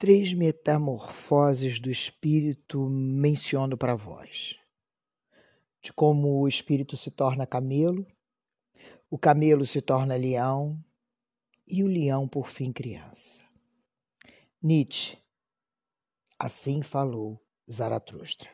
Três metamorfoses do espírito menciono para vós. De como o espírito se torna camelo, o camelo se torna leão e o leão por fim criança. Nietzsche. Assim falou Zaratustra.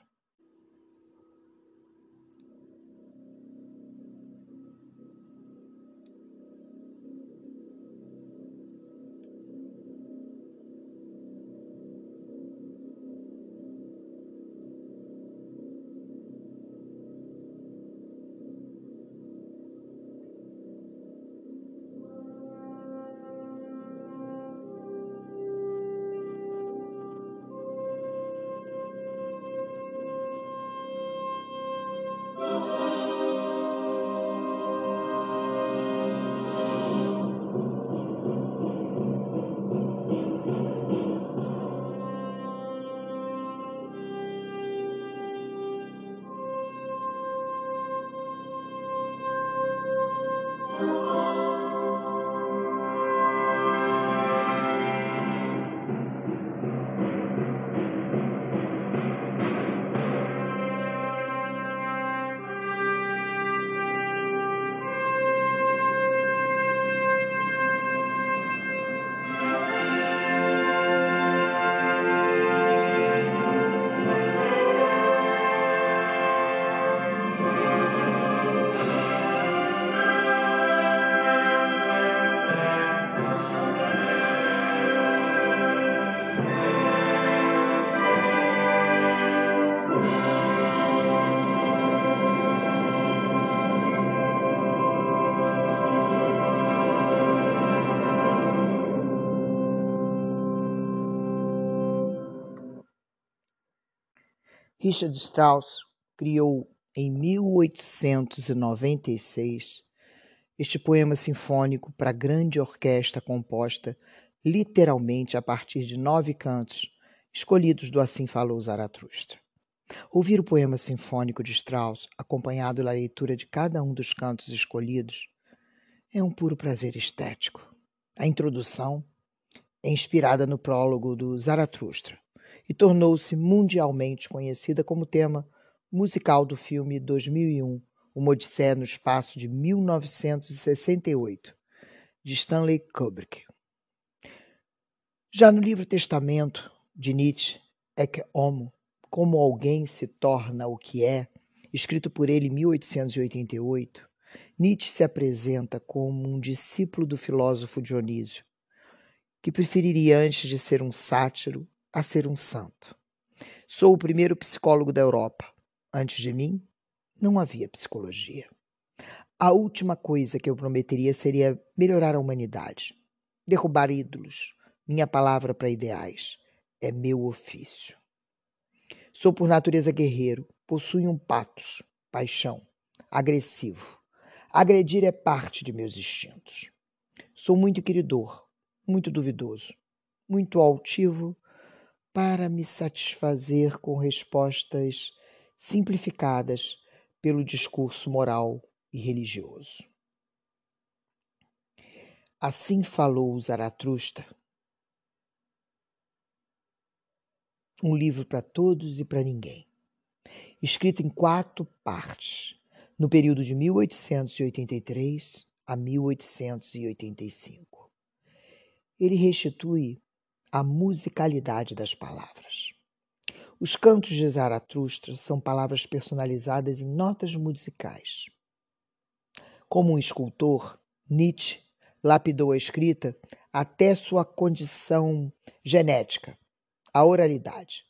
Richard Strauss criou em 1896 este poema sinfônico para grande orquestra composta literalmente a partir de nove cantos escolhidos do Assim Falou Zaratustra. Ouvir o poema sinfônico de Strauss, acompanhado da leitura de cada um dos cantos escolhidos, é um puro prazer estético. A introdução é inspirada no prólogo do Zaratustra, e tornou-se mundialmente conhecida como tema musical do filme 2001, Uma Odisseia no Espaço de 1968, de Stanley Kubrick. Já no livro Testamento de Nietzsche, Ecce Homo, Como Alguém se Torna o que É, escrito por ele em 1888, Nietzsche se apresenta como um discípulo do filósofo Dionísio, que preferiria antes de ser um sátiro a ser um santo. Sou o primeiro psicólogo da Europa. Antes de mim, não havia psicologia. A última coisa que eu prometeria seria melhorar a humanidade, derrubar ídolos. Minha palavra para ideais é meu ofício. Sou por natureza guerreiro, possuo um patos, paixão, agressivo. Agredir é parte de meus instintos. Sou muito queridor, muito duvidoso, muito altivo para me satisfazer com respostas simplificadas pelo discurso moral e religioso. Assim falou Zaratustra. Um livro para todos e para ninguém. Escrito em quatro partes, no período de 1883 a 1885. Ele restitui a musicalidade das palavras. Os cantos de Zaratustra são palavras personalizadas em notas musicais. Como um escultor, Nietzsche lapidou a escrita até sua condição genética, a oralidade,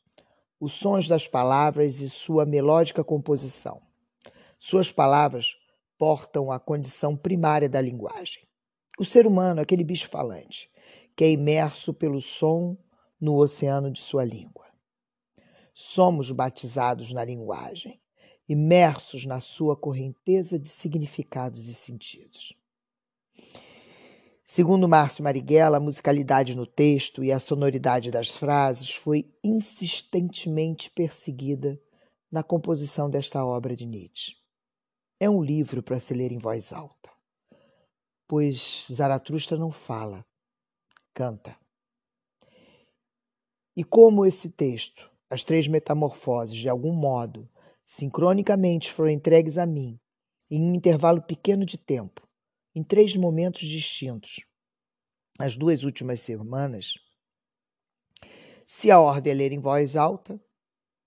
os sons das palavras e sua melódica composição. Suas palavras portam a condição primária da linguagem. O ser humano, aquele bicho falante, que é imerso pelo som no oceano de sua língua. Somos batizados na linguagem, imersos na sua correnteza de significados e sentidos. Segundo Márcio Marighella, a musicalidade no texto e a sonoridade das frases foi insistentemente perseguida na composição desta obra de Nietzsche. É um livro para se ler em voz alta, pois Zaratustra não fala, canta. E como esse texto, as três metamorfoses, de algum modo, sincronicamente foram entregues a mim, em um intervalo pequeno de tempo, em três momentos distintos, as duas últimas semanas, se a ordem é ler em voz alta,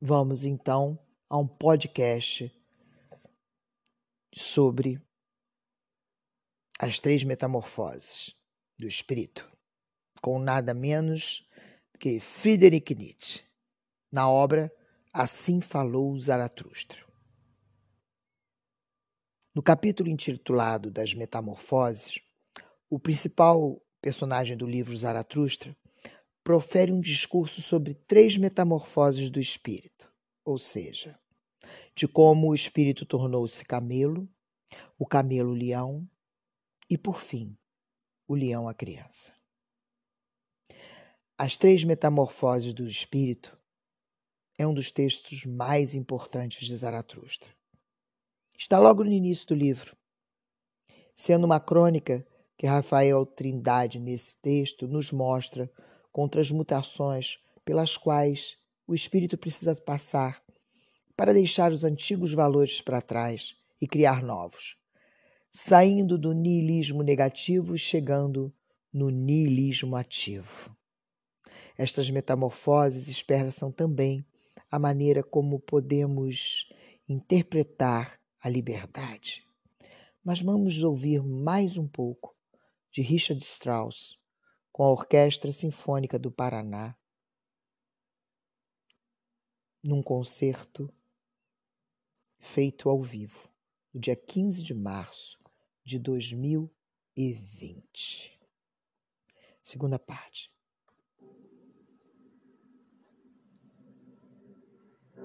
vamos então a um podcast sobre as três metamorfoses do espírito, com nada menos que Friedrich Nietzsche, na obra Assim Falou Zaratustra. No capítulo intitulado Das Metamorfoses, o principal personagem do livro Zaratustra profere um discurso sobre três metamorfoses do espírito, ou seja, de como o espírito tornou-se camelo, o camelo leão e, por fim, o leão a criança. As três metamorfoses do espírito é um dos textos mais importantes de Zaratustra. Está logo no início do livro, sendo uma crônica que Rafael Trindade, nesse texto, nos mostra contra as mutações pelas quais o espírito precisa passar para deixar os antigos valores para trás e criar novos, saindo do niilismo negativo e chegando no niilismo ativo. Estas metamorfoses expressam também a maneira como podemos interpretar a liberdade. Mas vamos ouvir mais um pouco de Richard Strauss com a Orquestra Sinfônica do Paraná, num concerto feito ao vivo, no dia 15 de março de 2020. Segunda parte.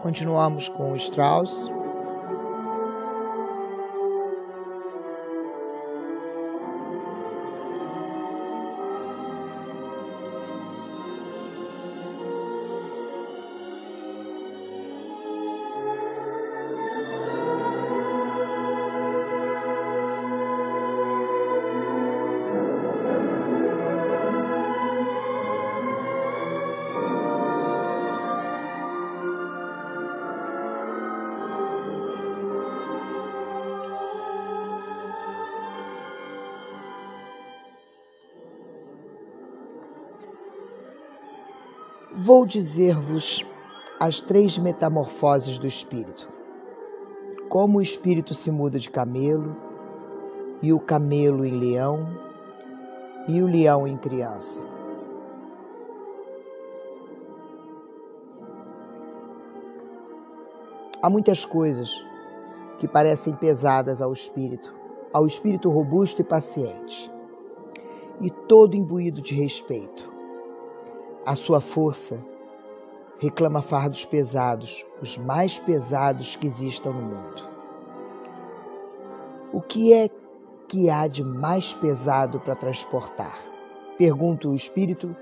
Continuamos com Strauss. Vou dizer-vos as três metamorfoses do espírito. Como o espírito se muda de camelo, e o camelo em leão, e o leão em criança. Há muitas coisas que parecem pesadas ao espírito, ao espírito robusto e paciente, e todo imbuído de respeito a sua força reclama fardos pesados, os mais pesados que existam no mundo. O que é que há de mais pesado para transportar? Pergunta o espírito,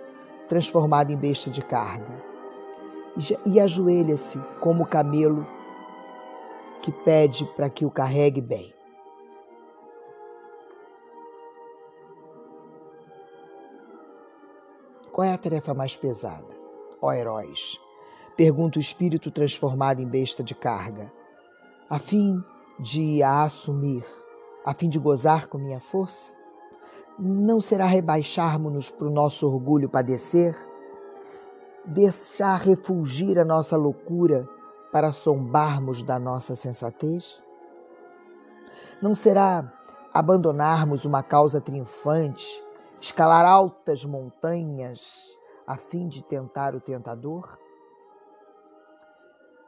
transformado em besta de carga. E ajoelha-se como o camelo que pede para que o carregue bem. Qual é a tarefa mais pesada? Ó heróis, pergunta o espírito transformado em besta de carga, a fim de a assumir, a fim de gozar com minha força? Não será rebaixarmos-nos para o nosso orgulho padecer? Deixar refulgir a nossa loucura para sombarmos da nossa sensatez? Não será abandonarmos uma causa triunfante escalar altas montanhas a fim de tentar o tentador?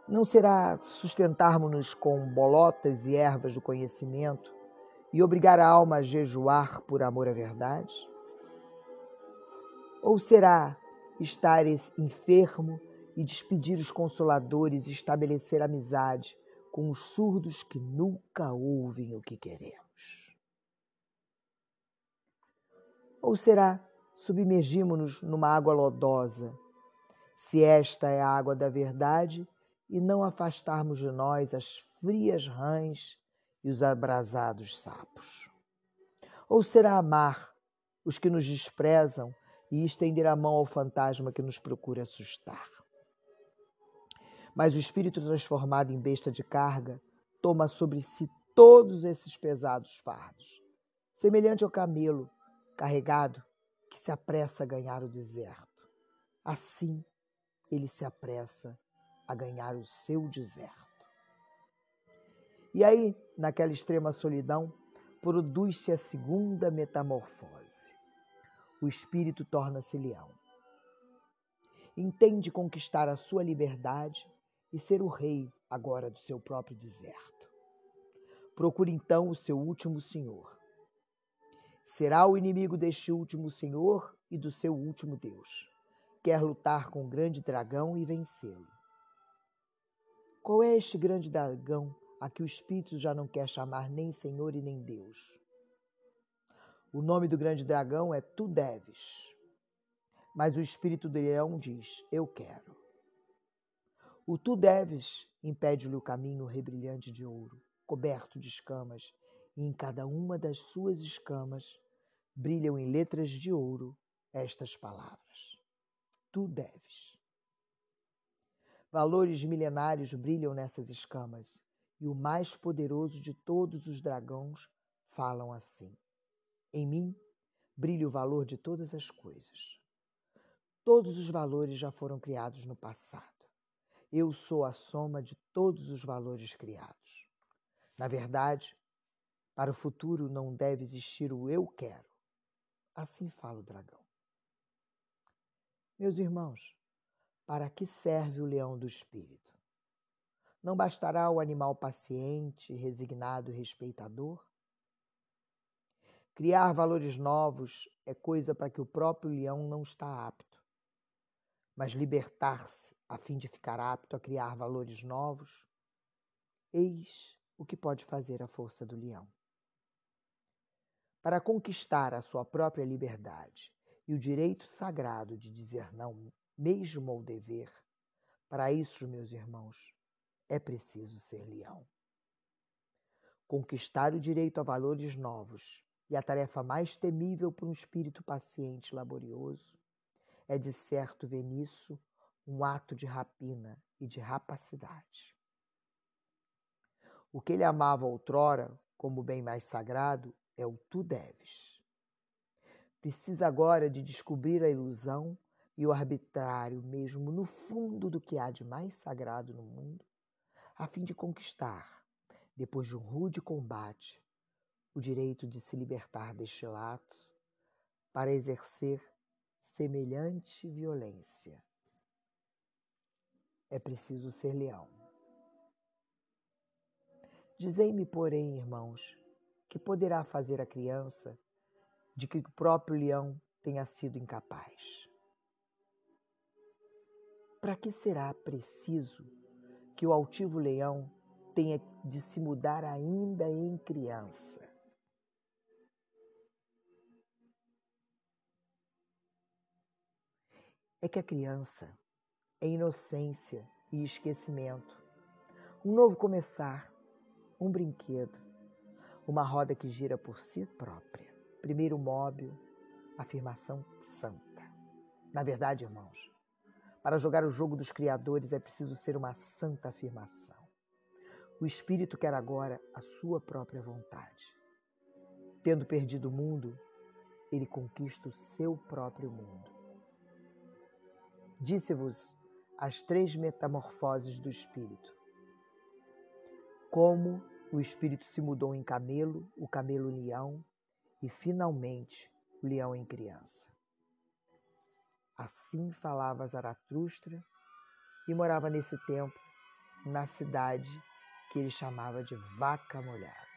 Não será sustentarmos-nos com bolotas e ervas do conhecimento e obrigar a alma a jejuar por amor à verdade? Ou será estar enfermo e despedir os consoladores e estabelecer amizade com os surdos que nunca ouvem o que queremos? Ou será submergimos-nos numa água lodosa, se esta é a água da verdade, e não afastarmos de nós as frias rãs e os abrasados sapos? Ou será amar os que nos desprezam e estender a mão ao fantasma que nos procura assustar? Mas o espírito transformado em besta de carga toma sobre si todos esses pesados fardos, semelhante ao camelo carregado que se apressa a ganhar o deserto. Assim, ele se apressa a ganhar o seu deserto. E aí, naquela extrema solidão, produz-se a segunda metamorfose. O espírito torna-se leão. Entende conquistar a sua liberdade e ser o rei agora do seu próprio deserto. Procura então o seu último senhor, Será o inimigo deste último Senhor e do seu último Deus. Quer lutar com o grande dragão e vencê-lo. Qual é este grande dragão a que o Espírito já não quer chamar nem Senhor e nem Deus? O nome do grande dragão é Tu Deves. Mas o espírito do leão diz: Eu quero. O Tu Deves impede-lhe o caminho rebrilhante de ouro, coberto de escamas, e em cada uma das suas escamas brilham em letras de ouro estas palavras: Tu deves. Valores milenários brilham nessas escamas, e o mais poderoso de todos os dragões falam assim: Em mim brilha o valor de todas as coisas. Todos os valores já foram criados no passado. Eu sou a soma de todos os valores criados. Na verdade, para o futuro não deve existir o eu quero. Assim fala o dragão. Meus irmãos, para que serve o leão do espírito? Não bastará o animal paciente, resignado e respeitador? Criar valores novos é coisa para que o próprio leão não está apto. Mas libertar-se a fim de ficar apto a criar valores novos, eis o que pode fazer a força do leão. Para conquistar a sua própria liberdade e o direito sagrado de dizer não, mesmo ao dever, para isso, meus irmãos, é preciso ser leão. Conquistar o direito a valores novos e a tarefa mais temível para um espírito paciente e laborioso é de certo ver nisso um ato de rapina e de rapacidade. O que ele amava outrora como bem mais sagrado é o tu deves. Precisa agora de descobrir a ilusão e o arbitrário mesmo no fundo do que há de mais sagrado no mundo, a fim de conquistar, depois de um rude combate, o direito de se libertar deste lato para exercer semelhante violência. É preciso ser leão. Dizei-me, porém, irmãos, que poderá fazer a criança de que o próprio leão tenha sido incapaz? Para que será preciso que o altivo leão tenha de se mudar ainda em criança? É que a criança é inocência e esquecimento, um novo começar, um brinquedo, uma roda que gira por si própria. Primeiro móvel, afirmação santa. Na verdade, irmãos, para jogar o jogo dos criadores é preciso ser uma santa afirmação. O espírito quer agora a sua própria vontade. Tendo perdido o mundo, ele conquista o seu próprio mundo. Disse-vos as três metamorfoses do espírito. Como o espírito se mudou em camelo, o camelo leão e finalmente o leão em criança. Assim falava Zaratustra e morava nesse tempo na cidade que ele chamava de Vaca Molhada.